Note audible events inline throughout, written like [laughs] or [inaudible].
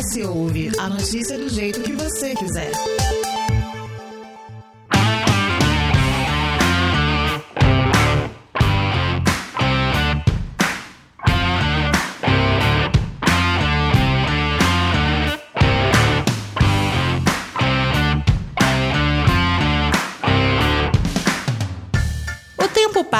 S Ouve, a notícia do jeito que você quiser.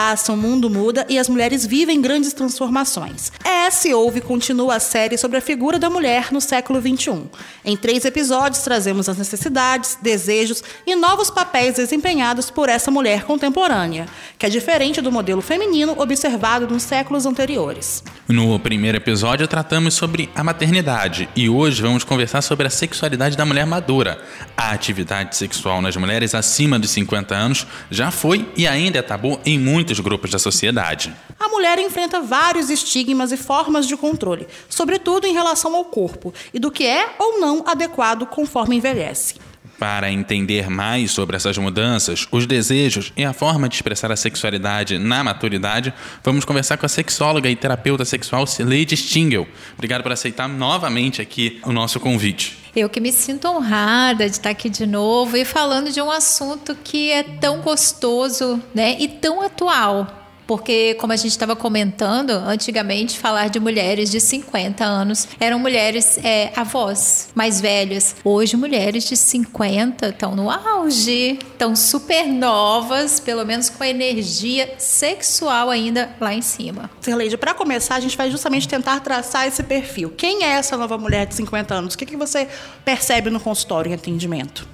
Passa, o mundo muda e as mulheres vivem grandes transformações. S Ouve continua a série sobre a figura da mulher no século XXI. Em três episódios, trazemos as necessidades, desejos e novos papéis desempenhados por essa mulher contemporânea, que é diferente do modelo feminino observado nos séculos anteriores. No primeiro episódio, tratamos sobre a maternidade e hoje vamos conversar sobre a sexualidade da mulher madura. A atividade sexual nas mulheres acima dos 50 anos já foi e ainda é tabu em muitos muitos grupos da sociedade. A mulher enfrenta vários estigmas e formas de controle, sobretudo em relação ao corpo e do que é ou não adequado conforme envelhece. Para entender mais sobre essas mudanças, os desejos e a forma de expressar a sexualidade na maturidade, vamos conversar com a sexóloga e terapeuta sexual Cileide Stingel. Obrigado por aceitar novamente aqui o nosso convite. Eu que me sinto honrada de estar aqui de novo e falando de um assunto que é tão gostoso né, e tão atual porque, como a gente estava comentando, antigamente falar de mulheres de 50 anos eram mulheres é, avós, mais velhas. Hoje, mulheres de 50 estão no auge, estão super novas, pelo menos com energia sexual ainda lá em cima. Serleide, para começar, a gente vai justamente tentar traçar esse perfil. Quem é essa nova mulher de 50 anos? O que, que você percebe no consultório em atendimento?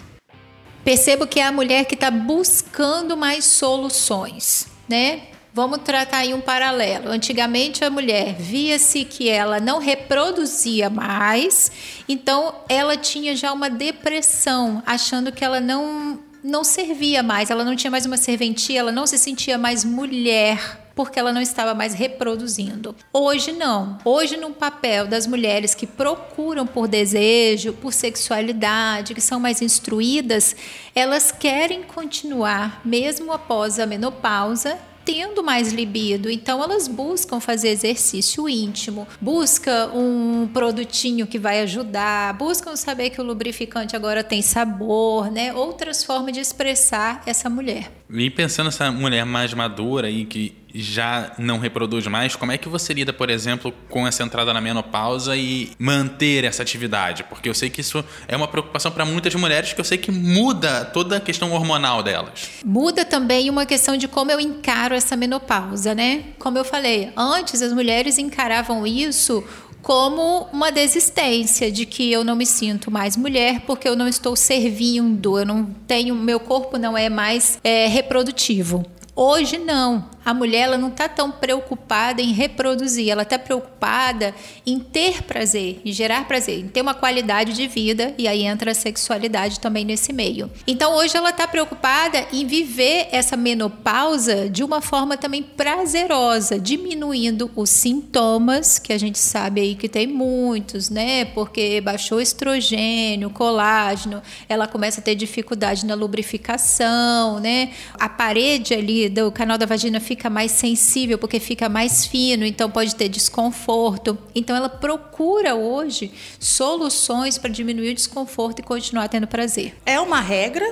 Percebo que é a mulher que está buscando mais soluções, né? Vamos tratar aí um paralelo. Antigamente a mulher via-se que ela não reproduzia mais, então ela tinha já uma depressão, achando que ela não não servia mais, ela não tinha mais uma serventia, ela não se sentia mais mulher porque ela não estava mais reproduzindo. Hoje não. Hoje no papel das mulheres que procuram por desejo, por sexualidade, que são mais instruídas, elas querem continuar mesmo após a menopausa tendo mais libido, então elas buscam fazer exercício íntimo, busca um produtinho que vai ajudar, buscam saber que o lubrificante agora tem sabor, né? Outras formas de expressar essa mulher. E pensando nessa mulher mais madura e que já não reproduz mais, como é que você lida, por exemplo, com essa entrada na menopausa e manter essa atividade? Porque eu sei que isso é uma preocupação para muitas mulheres, que eu sei que muda toda a questão hormonal delas. Muda também uma questão de como eu encaro essa menopausa, né? Como eu falei, antes as mulheres encaravam isso como uma desistência de que eu não me sinto mais mulher porque eu não estou servindo, eu não tenho, meu corpo não é mais é, reprodutivo. Hoje não. A mulher ela não está tão preocupada em reproduzir, ela está preocupada em ter prazer, em gerar prazer, em ter uma qualidade de vida, e aí entra a sexualidade também nesse meio. Então hoje ela está preocupada em viver essa menopausa de uma forma também prazerosa, diminuindo os sintomas, que a gente sabe aí que tem muitos, né? Porque baixou estrogênio, colágeno, ela começa a ter dificuldade na lubrificação, né? A parede ali do canal da vagina fica fica mais sensível porque fica mais fino, então pode ter desconforto. Então ela procura hoje soluções para diminuir o desconforto e continuar tendo prazer. É uma regra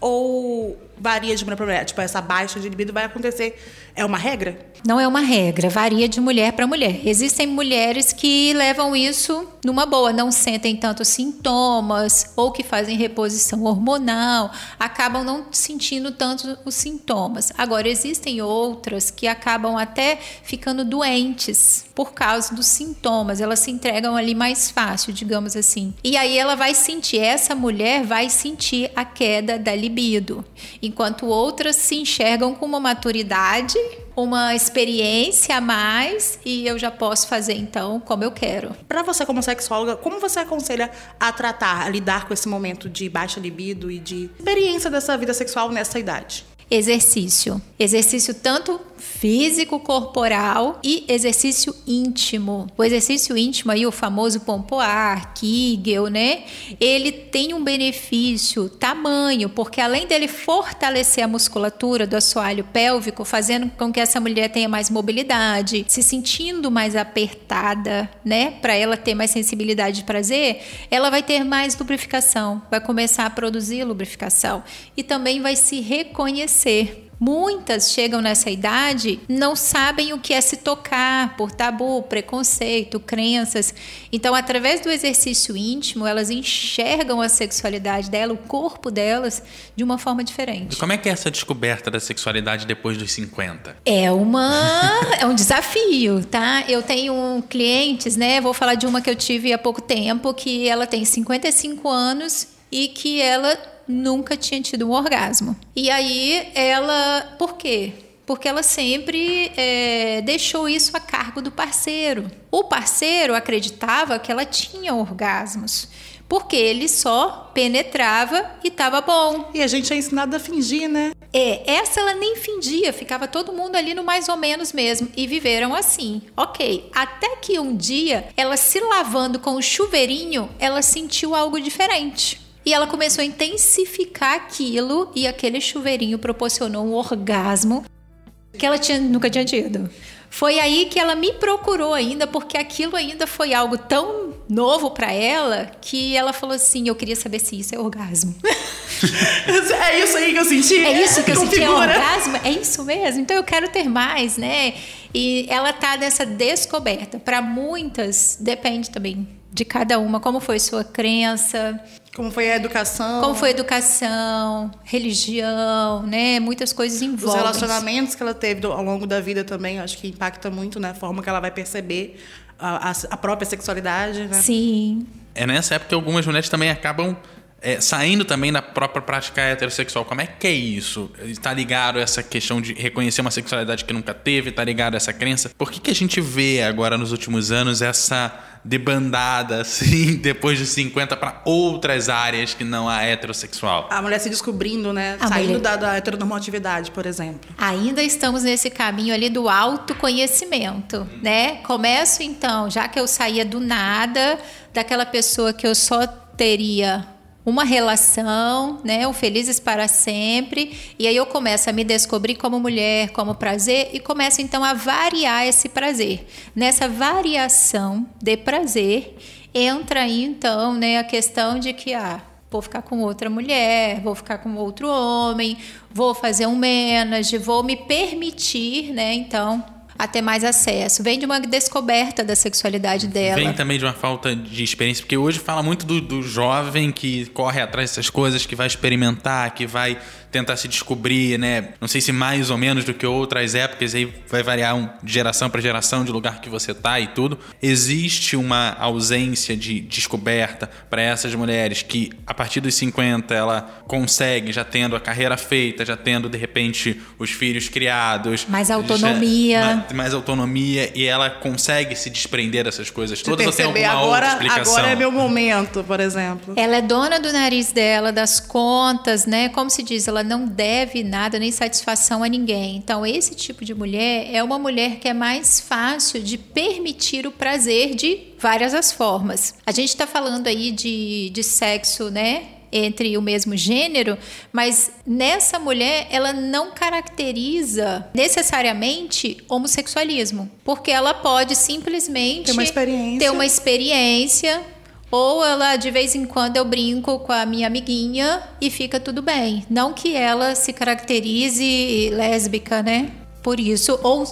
ou varia de mulher para mulher? Tipo, essa baixa de libido vai acontecer. É uma regra? Não é uma regra, varia de mulher para mulher. Existem mulheres que levam isso numa boa, não sentem tantos sintomas ou que fazem reposição hormonal, acabam não sentindo tanto os sintomas. Agora, existem outras que acabam até ficando doentes por causa dos sintomas, elas se entregam ali mais fácil, digamos assim. E aí ela vai sentir, essa mulher vai sentir a queda da libido enquanto outras se enxergam com uma maturidade, uma experiência a mais e eu já posso fazer então como eu quero. Para você como sexóloga, como você aconselha a tratar, a lidar com esse momento de baixa libido e de experiência dessa vida sexual nessa idade? Exercício. Exercício tanto físico corporal e exercício íntimo. O exercício íntimo aí, o famoso pompoar, Kegel, né? Ele tem um benefício tamanho, porque além dele fortalecer a musculatura do assoalho pélvico, fazendo com que essa mulher tenha mais mobilidade, se sentindo mais apertada, né? Para ela ter mais sensibilidade de prazer, ela vai ter mais lubrificação, vai começar a produzir lubrificação e também vai se reconhecer. Muitas chegam nessa idade, não sabem o que é se tocar por tabu, preconceito, crenças. Então, através do exercício íntimo, elas enxergam a sexualidade dela, o corpo delas, de uma forma diferente. E como é que é essa descoberta da sexualidade depois dos 50? É uma é um desafio, tá? Eu tenho clientes, né? Vou falar de uma que eu tive há pouco tempo, que ela tem 55 anos e que ela nunca tinha tido um orgasmo. E aí ela. Por quê? Porque ela sempre é, deixou isso a cargo do parceiro. O parceiro acreditava que ela tinha orgasmos porque ele só penetrava e estava bom. E a gente é ensinado a fingir, né? É, essa ela nem fingia, ficava todo mundo ali no mais ou menos mesmo e viveram assim. Ok, até que um dia ela se lavando com o chuveirinho, ela sentiu algo diferente. E ela começou a intensificar aquilo e aquele chuveirinho proporcionou um orgasmo que ela tinha, nunca tinha tido. Foi aí que ela me procurou ainda, porque aquilo ainda foi algo tão novo para ela que ela falou assim: Eu queria saber se isso é orgasmo. [laughs] é isso aí que eu senti. É isso que eu senti, é orgasmo? É isso mesmo? Então eu quero ter mais, né? E ela tá nessa descoberta. Para muitas, depende também de cada uma, como foi sua crença, como foi a educação? Como foi a educação, religião, né? Muitas coisas envolvem. Os relacionamentos que ela teve ao longo da vida também, acho que impacta muito na né? forma que ela vai perceber a, a, a própria sexualidade, né? Sim. É nessa época que algumas mulheres também acabam é, saindo também da própria prática heterossexual, como é que é isso? Está ligado a essa questão de reconhecer uma sexualidade que nunca teve? Está ligado a essa crença? Por que, que a gente vê agora nos últimos anos essa debandada, [laughs] assim, depois dos 50 para outras áreas que não a heterossexual? A mulher se descobrindo, né? A Saindo mulher... da, da heteronormatividade, por exemplo. Ainda estamos nesse caminho ali do autoconhecimento, né? Começo então, já que eu saía do nada, daquela pessoa que eu só teria uma relação, né, o felizes para sempre, e aí eu começo a me descobrir como mulher, como prazer e começo então a variar esse prazer. Nessa variação de prazer entra aí então, né, a questão de que ah, vou ficar com outra mulher, vou ficar com outro homem, vou fazer um menage, vou me permitir, né, então a ter mais acesso. Vem de uma descoberta da sexualidade dela. Vem também de uma falta de experiência, porque hoje fala muito do, do jovem que corre atrás dessas coisas, que vai experimentar, que vai tentar se descobrir, né? Não sei se mais ou menos do que outras épocas, aí vai variar um, de geração para geração, de lugar que você tá e tudo. Existe uma ausência de descoberta para essas mulheres que, a partir dos 50, ela consegue, já tendo a carreira feita, já tendo, de repente, os filhos criados. Mais autonomia. Já, mais, mais, autonomia e ela consegue se desprender dessas coisas todas. Perceber, ou tem alguma agora, outra explicação? Agora é meu momento, por exemplo. Ela é dona do nariz dela, das contas, né? Como se diz, ela não deve nada nem satisfação a ninguém. Então, esse tipo de mulher é uma mulher que é mais fácil de permitir o prazer de várias as formas. A gente está falando aí de, de sexo, né? Entre o mesmo gênero, mas nessa mulher ela não caracteriza necessariamente homossexualismo, porque ela pode simplesmente ter uma experiência, ter uma experiência ou ela, de vez em quando, eu brinco com a minha amiguinha e fica tudo bem. Não que ela se caracterize lésbica, né? Por isso. Ou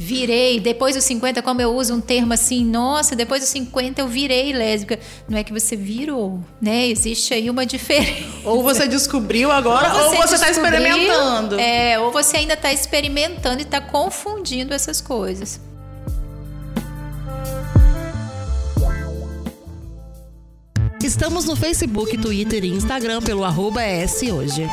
virei, depois dos 50, como eu uso um termo assim, nossa, depois dos 50 eu virei lésbica. Não é que você virou, né? Existe aí uma diferença. Ou você descobriu agora, ou você está experimentando. É, ou você ainda está experimentando e está confundindo essas coisas. Estamos no Facebook, Twitter e Instagram pelo arroba hoje.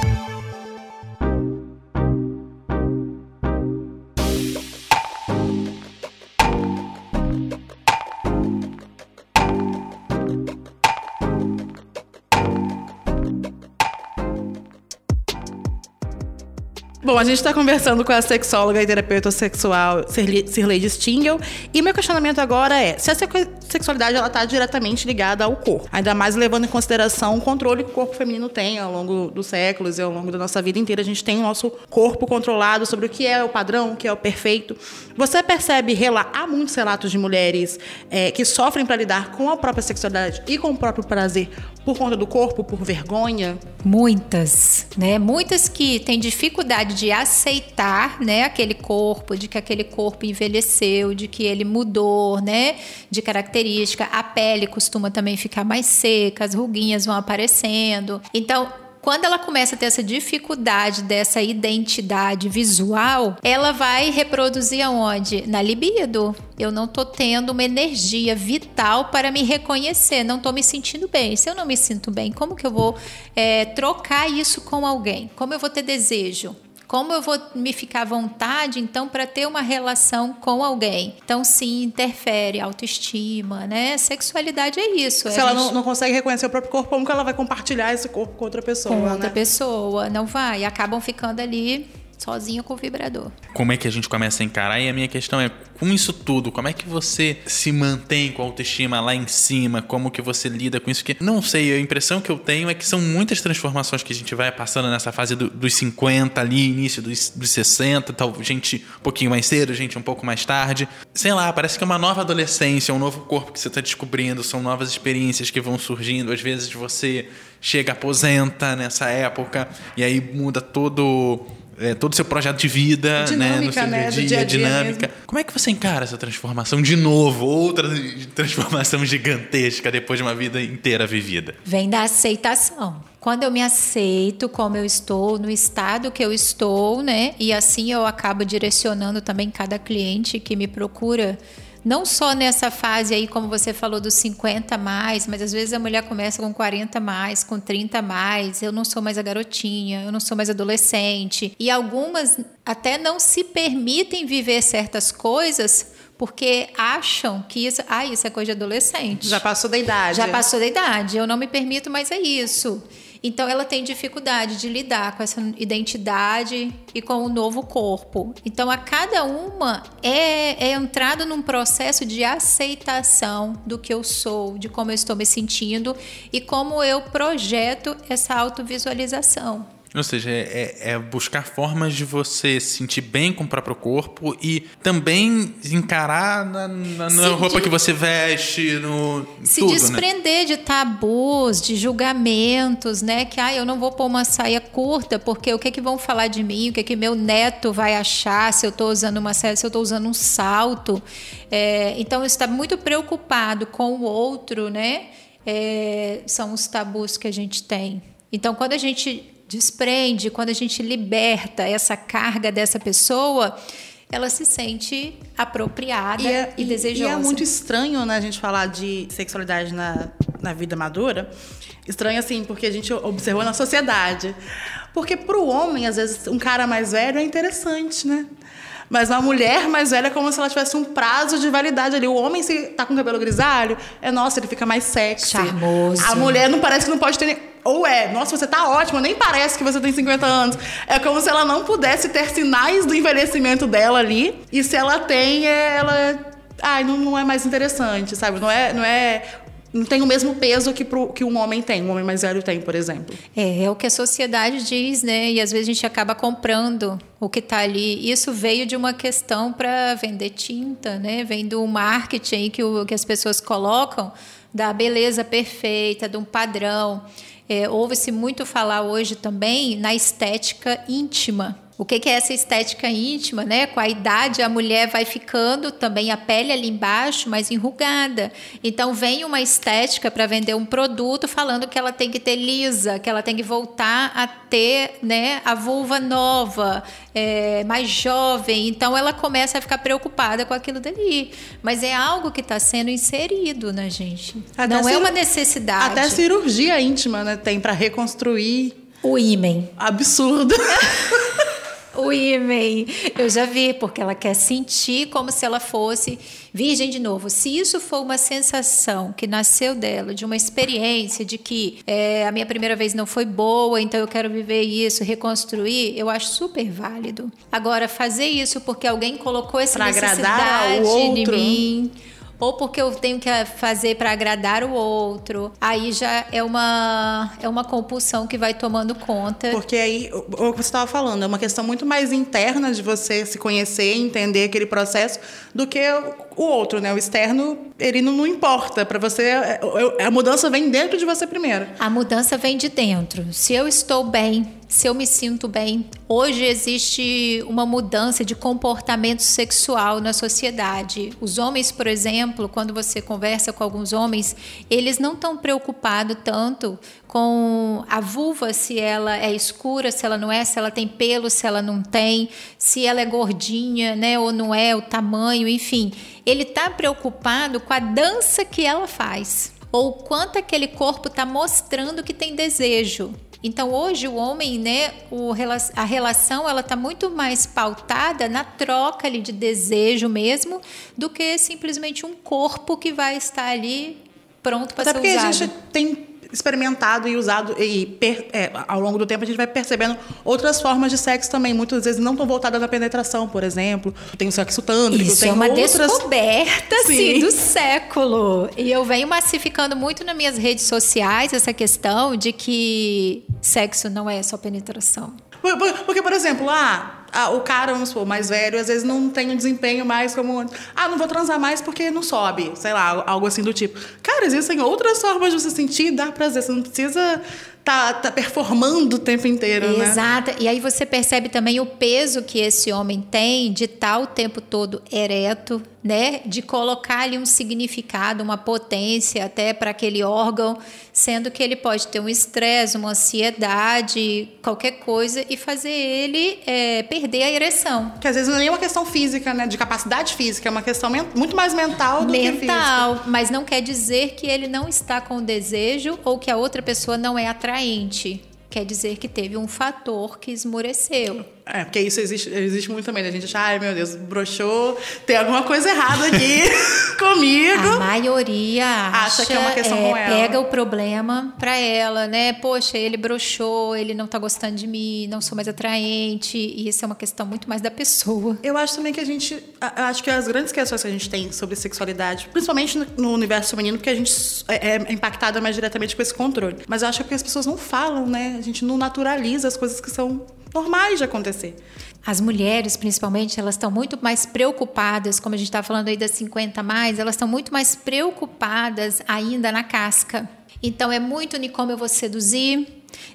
Bom, a gente está conversando com a sexóloga e terapeuta sexual Sirlei Stingel. E meu questionamento agora é: se a sexualidade ela está diretamente ligada ao corpo, ainda mais levando em consideração o controle que o corpo feminino tem ao longo dos séculos e ao longo da nossa vida inteira, a gente tem o nosso corpo controlado sobre o que é o padrão, o que é o perfeito. Você percebe, há muitos relatos de mulheres é, que sofrem para lidar com a própria sexualidade e com o próprio prazer por conta do corpo, por vergonha? Muitas, né? Muitas que têm dificuldade de aceitar, né, aquele corpo, de que aquele corpo envelheceu, de que ele mudou, né, de característica. A pele costuma também ficar mais seca, as ruguinhas vão aparecendo. Então, quando ela começa a ter essa dificuldade dessa identidade visual, ela vai reproduzir aonde? Na libido. Eu não tô tendo uma energia vital para me reconhecer, não tô me sentindo bem. Se eu não me sinto bem, como que eu vou é, trocar isso com alguém? Como eu vou ter desejo? Como eu vou me ficar à vontade, então, para ter uma relação com alguém? Então, sim, interfere autoestima, né? Sexualidade é isso. Se ela gente... não, não, consegue reconhecer o próprio corpo, como que ela vai compartilhar esse corpo com outra pessoa? Com outra né? pessoa, não vai. Acabam ficando ali sozinho com o vibrador. Como é que a gente começa a encarar? E a minha questão é, com isso tudo, como é que você se mantém com a autoestima lá em cima? Como que você lida com isso? Que não sei, a impressão que eu tenho é que são muitas transformações que a gente vai passando nessa fase do, dos 50 ali, início dos, dos 60, tal, gente um pouquinho mais cedo, gente um pouco mais tarde. Sei lá, parece que é uma nova adolescência, um novo corpo que você está descobrindo, são novas experiências que vão surgindo. Às vezes você chega, aposenta nessa época, e aí muda todo é, todo o seu projeto de vida, dinâmica, né, no seu né? dia, dia, dia dinâmica. Mesmo. Como é que você encara essa transformação de novo? Outra transformação gigantesca depois de uma vida inteira vivida? Vem da aceitação. Quando eu me aceito como eu estou, no estado que eu estou, né? E assim eu acabo direcionando também cada cliente que me procura não só nessa fase aí, como você falou, dos 50 mais, mas às vezes a mulher começa com 40 mais, com 30 mais. Eu não sou mais a garotinha, eu não sou mais adolescente. E algumas até não se permitem viver certas coisas porque acham que isso, ah, isso é coisa de adolescente. Já passou da idade. Já passou da idade. Eu não me permito mais é isso. Então ela tem dificuldade de lidar com essa identidade e com o novo corpo. Então a cada uma é, é entrada num processo de aceitação do que eu sou, de como eu estou me sentindo e como eu projeto essa autovisualização. Ou seja, é, é, buscar formas de você se sentir bem com o próprio corpo e também encarar na, na, na roupa de, que você veste, no. Se tudo, né? desprender né? de tabus, de julgamentos, né? Que ah, eu não vou pôr uma saia curta, porque o que, que vão falar de mim, o que, que meu neto vai achar se eu estou usando uma saia, se eu estou usando um salto. É, então, está muito preocupado com o outro, né? É, são os tabus que a gente tem. Então, quando a gente desprende, quando a gente liberta essa carga dessa pessoa, ela se sente apropriada e, é, e desejosa. E é muito estranho né, a gente falar de sexualidade na, na vida madura. Estranho assim, porque a gente observou na sociedade. Porque para o homem, às vezes, um cara mais velho é interessante, né? Mas uma mulher mais velha é como se ela tivesse um prazo de validade ali. O homem, se tá com cabelo grisalho, é nossa, ele fica mais sexy. Charmoso. A mulher não parece que não pode ter. Ou é, nossa, você tá ótima, nem parece que você tem 50 anos. É como se ela não pudesse ter sinais do envelhecimento dela ali. E se ela tem, é, ela. Ai, não, não é mais interessante, sabe? Não é, não é não tem o mesmo peso que, pro, que um homem tem, um homem mais velho tem, por exemplo. É, é o que a sociedade diz, né? E às vezes a gente acaba comprando o que está ali. Isso veio de uma questão para vender tinta, né? Vem do marketing que, o, que as pessoas colocam da beleza perfeita, de um padrão. É, Ouve-se muito falar hoje também na estética íntima. O que, é essa estética íntima, né? Com a idade, a mulher vai ficando também a pele ali embaixo mais enrugada. Então, vem uma estética para vender um produto falando que ela tem que ter lisa, que ela tem que voltar a ter né, a vulva nova, é, mais jovem. Então, ela começa a ficar preocupada com aquilo dali. Mas é algo que está sendo inserido na gente. Até Não é uma necessidade. Até cirurgia íntima né, tem para reconstruir o ímen. Absurdo. [laughs] o ímen. Eu já vi, porque ela quer sentir como se ela fosse virgem de novo. Se isso for uma sensação que nasceu dela, de uma experiência de que é, a minha primeira vez não foi boa, então eu quero viver isso, reconstruir, eu acho super válido. Agora, fazer isso porque alguém colocou essa pra necessidade o em mim ou porque eu tenho que fazer para agradar o outro. Aí já é uma é uma compulsão que vai tomando conta. Porque aí o que você estava falando é uma questão muito mais interna de você se conhecer, entender aquele processo do que o outro, né? O externo, ele não, não importa para você. É, é, a mudança vem dentro de você primeiro. A mudança vem de dentro. Se eu estou bem, se eu me sinto bem. Hoje existe uma mudança de comportamento sexual na sociedade. Os homens, por exemplo, quando você conversa com alguns homens, eles não estão preocupados tanto com a vulva, se ela é escura, se ela não é, se ela tem pelo, se ela não tem, se ela é gordinha, né, ou não é, o tamanho, enfim. Ele está preocupado com a dança que ela faz ou quanto aquele corpo está mostrando que tem desejo. Então hoje o homem, né, o, a relação ela está muito mais pautada na troca ali de desejo mesmo do que simplesmente um corpo que vai estar ali pronto para ser usado. Até porque a gente tem experimentado e usado e per, é, ao longo do tempo a gente vai percebendo outras formas de sexo também. Muitas vezes não estão voltadas à penetração por exemplo. Tem o sexo tântrico isso tem é uma outras... descoberta assim, do século. E eu venho massificando muito nas minhas redes sociais essa questão de que sexo não é só penetração. Porque, por exemplo, ah, ah, o cara, vamos supor, mais velho, às vezes não tem um desempenho mais como. Ah, não vou transar mais porque não sobe, sei lá, algo assim do tipo. Cara, existem outras formas de você sentir e dar prazer. Você não precisa tá, tá performando o tempo inteiro, né? Exato. E aí você percebe também o peso que esse homem tem de estar o tempo todo ereto, né? De colocar ali um significado, uma potência até para aquele órgão, sendo que ele pode ter um estresse, uma ansiedade, qualquer coisa e fazer ele é, perder a ereção. Que às vezes não é nem uma questão física, né? De capacidade física, é uma questão muito mais mental do mental, que física. Mental, mas não quer dizer que ele não está com desejo ou que a outra pessoa não é atraente. Quer dizer que teve um fator que esmureceu. É, porque isso existe, existe muito também, né? A gente acha, ai meu Deus, broxou, tem alguma coisa errada aqui [laughs] comigo. A maioria acha, acha que é uma questão é, com ela. Pega o problema pra ela, né? Poxa, ele broxou, ele não tá gostando de mim, não sou mais atraente. E isso é uma questão muito mais da pessoa. Eu acho também que a gente. Acho que as grandes questões que a gente tem sobre sexualidade, principalmente no universo feminino, porque a gente é, é impactada mais diretamente com esse controle. Mas eu acho que as pessoas não falam, né? A gente não naturaliza as coisas que são normais de acontecer. As mulheres, principalmente, elas estão muito mais preocupadas, como a gente está falando aí das 50 mais, elas estão muito mais preocupadas ainda na casca. Então é muito nem como eu vou seduzir,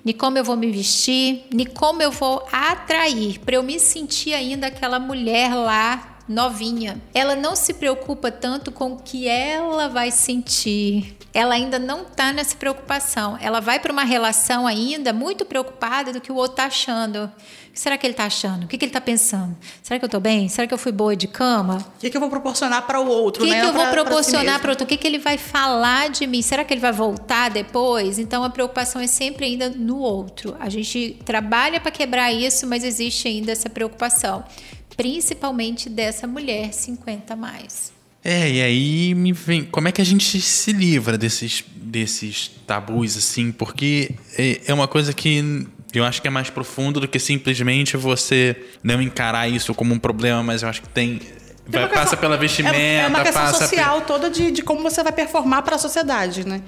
nem como eu vou me vestir, nem como eu vou atrair, para eu me sentir ainda aquela mulher lá novinha. Ela não se preocupa tanto com o que ela vai sentir. Ela ainda não está nessa preocupação. Ela vai para uma relação ainda muito preocupada do que o outro está achando. O que será que ele está achando? O que, que ele está pensando? Será que eu estou bem? Será que eu fui boa de cama? O que, que eu vou proporcionar para o outro? O que, né? que eu vou pra, proporcionar para o outro? O que, que ele vai falar de mim? Será que ele vai voltar depois? Então a preocupação é sempre ainda no outro. A gente trabalha para quebrar isso, mas existe ainda essa preocupação principalmente dessa mulher 50 mais. É, e aí me vem, como é que a gente se livra desses, desses tabus assim? Porque é, é uma coisa que eu acho que é mais profundo do que simplesmente você não encarar isso como um problema, mas eu acho que tem vai, questão, passa pela vestimenta, é, é uma questão passa social toda de, de como você vai performar para a sociedade, né?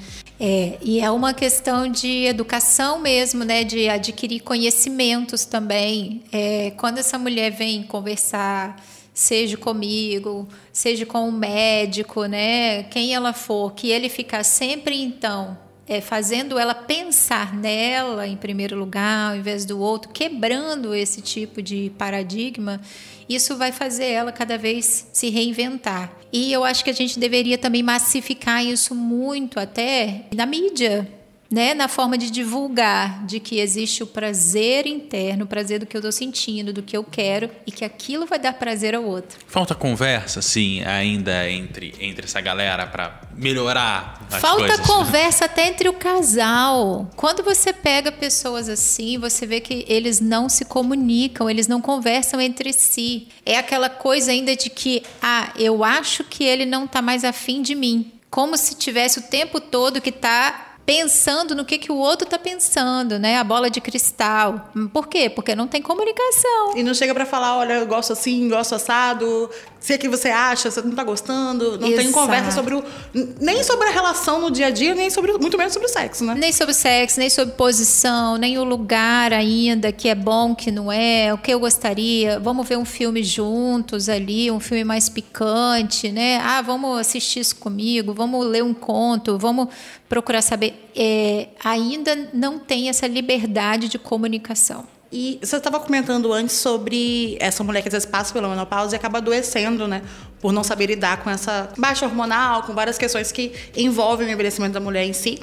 É, e é uma questão de educação mesmo, né? De adquirir conhecimentos também. É, quando essa mulher vem conversar, seja comigo, seja com um médico, né? Quem ela for, que ele ficar sempre então é, fazendo ela pensar nela em primeiro lugar, ao invés do outro, quebrando esse tipo de paradigma, isso vai fazer ela cada vez se reinventar. E eu acho que a gente deveria também massificar isso muito até na mídia. Né, na forma de divulgar de que existe o prazer interno, o prazer do que eu estou sentindo, do que eu quero e que aquilo vai dar prazer ao outro. Falta conversa, sim, ainda entre, entre essa galera para melhorar as Falta coisas. conversa até entre o casal. Quando você pega pessoas assim, você vê que eles não se comunicam, eles não conversam entre si. É aquela coisa ainda de que, ah, eu acho que ele não está mais afim de mim. Como se tivesse o tempo todo que está pensando no que, que o outro está pensando, né? A bola de cristal. Por quê? Porque não tem comunicação. E não chega para falar, olha, eu gosto assim, gosto assado, se é que você acha, você não tá gostando. Não tem Exato. conversa sobre o. Nem sobre a relação no dia a dia, nem sobre. Muito menos sobre o sexo, né? Nem sobre sexo, nem sobre posição, nem o lugar ainda, que é bom, que não é, o que eu gostaria. Vamos ver um filme juntos ali, um filme mais picante, né? Ah, vamos assistir isso comigo, vamos ler um conto, vamos procurar saber. É, ainda não tem essa liberdade de comunicação. E você estava comentando antes sobre essa mulher que às vezes passa pela menopausa e acaba adoecendo, né? Por não saber lidar com essa baixa hormonal, com várias questões que envolvem o envelhecimento da mulher em si.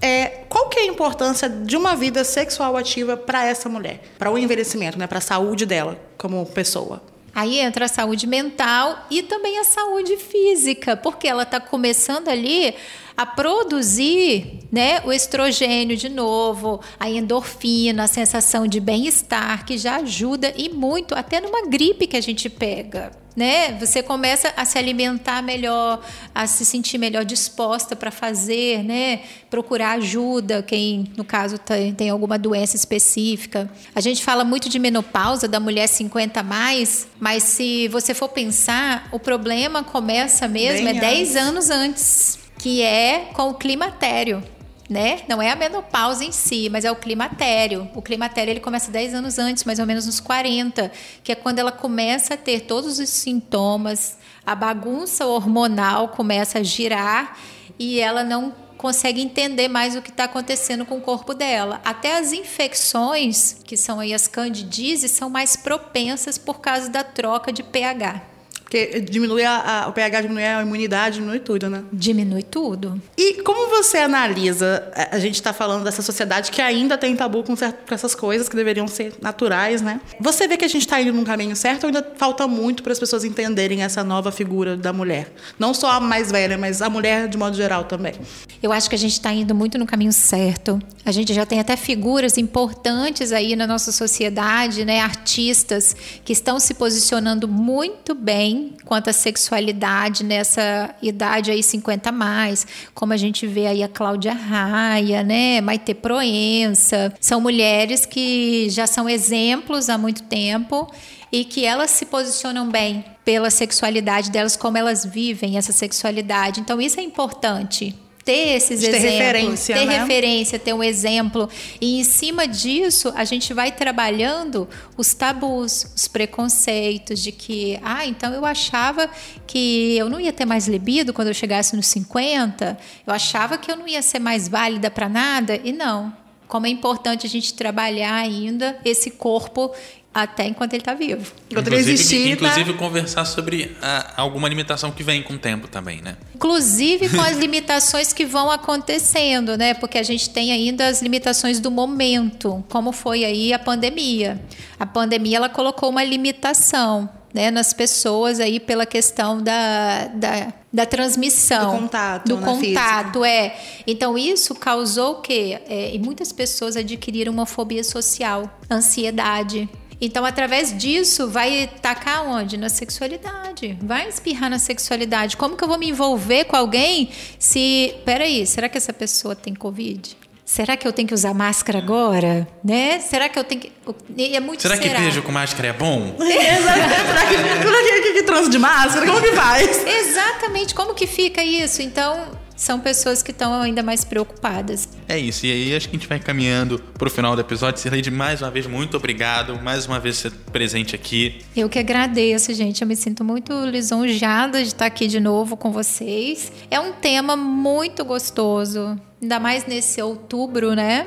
É, qual que é a importância de uma vida sexual ativa para essa mulher? Para o envelhecimento, né? Para a saúde dela como pessoa? Aí entra a saúde mental e também a saúde física, porque ela está começando ali a produzir né, o estrogênio de novo, a endorfina, a sensação de bem-estar, que já ajuda e muito, até numa gripe que a gente pega. Né? Você começa a se alimentar melhor, a se sentir melhor disposta para fazer, né? Procurar ajuda, quem no caso tem, tem alguma doença específica. A gente fala muito de menopausa da mulher 50 a mais, mas se você for pensar, o problema começa mesmo Bem é 10 anos antes, que é com o climatério né? Não é a menopausa em si, mas é o climatério. O climatério ele começa 10 anos antes, mais ou menos nos 40, que é quando ela começa a ter todos os sintomas, a bagunça hormonal começa a girar e ela não consegue entender mais o que está acontecendo com o corpo dela. Até as infecções, que são aí as candidíases, são mais propensas por causa da troca de pH. Porque diminui a, a- o pH diminui a imunidade, diminui tudo, né? Diminui tudo. E como você analisa, a gente está falando dessa sociedade que ainda tem tabu com, cer- com essas coisas que deveriam ser naturais, né? Você vê que a gente está indo num caminho certo ou ainda falta muito para as pessoas entenderem essa nova figura da mulher? Não só a mais velha, mas a mulher de modo geral também. Eu acho que a gente está indo muito no caminho certo. A gente já tem até figuras importantes aí na nossa sociedade, né? Artistas que estão se posicionando muito bem quanto à sexualidade nessa idade aí 50 a mais, como a gente vê aí a Cláudia Raia, né? Maite Proença. São mulheres que já são exemplos há muito tempo e que elas se posicionam bem pela sexualidade delas, como elas vivem essa sexualidade. Então isso é importante. Ter esses ter exemplos, referência, ter né? referência, ter um exemplo. E em cima disso, a gente vai trabalhando os tabus, os preconceitos de que, ah, então eu achava que eu não ia ter mais libido quando eu chegasse nos 50, eu achava que eu não ia ser mais válida para nada, e não. Como é importante a gente trabalhar ainda esse corpo até enquanto ele está vivo. Enquanto ele existir, inclusive tá? conversar sobre a- alguma limitação que vem com o tempo também, né? Inclusive com as [laughs] limitações que vão acontecendo, né? Porque a gente tem ainda as limitações do momento, como foi aí a pandemia. A pandemia ela colocou uma limitação né, nas pessoas aí pela questão da, da, da transmissão. Do contato, Do né, contato, é. Então isso causou o quê? É, e muitas pessoas adquiriram uma fobia social, ansiedade. Então, através disso, vai tacar onde? Na sexualidade. Vai espirrar na sexualidade. Como que eu vou me envolver com alguém se. Peraí, será que essa pessoa tem Covid? Será que eu tenho que usar máscara agora? Né? Será que eu tenho que. É muito Será que beijo com máscara é bom? [laughs] Será que, será que, que, de máscara? Como que faz? Exatamente. Como que fica isso? Então, são pessoas que estão ainda mais preocupadas. É isso, e aí acho que a gente vai caminhando pro final do episódio. Sileide, mais uma vez, muito obrigado. Mais uma vez ser presente aqui. Eu que agradeço, gente. Eu me sinto muito lisonjeada de estar aqui de novo com vocês. É um tema muito gostoso, ainda mais nesse outubro, né?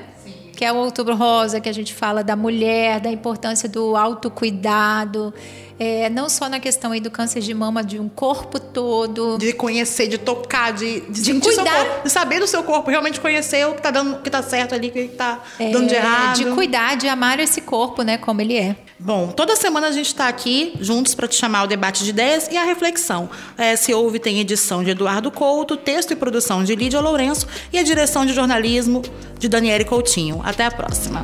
que é o Outubro Rosa, que a gente fala da mulher, da importância do autocuidado, é, não só na questão aí do câncer de mama, de um corpo todo. De conhecer, de tocar, de, de, de cuidar. seu corpo, de saber do seu corpo, realmente conhecer o que tá dando, o que tá certo ali, o que tá é, dando de errado. De cuidar, de amar esse corpo, né, como ele é. Bom, toda semana a gente está aqui juntos para te chamar ao debate de ideias e a reflexão. É, se ouve, tem edição de Eduardo Couto, texto e produção de Lídia Lourenço e a direção de jornalismo de Daniele Coutinho. Até a próxima.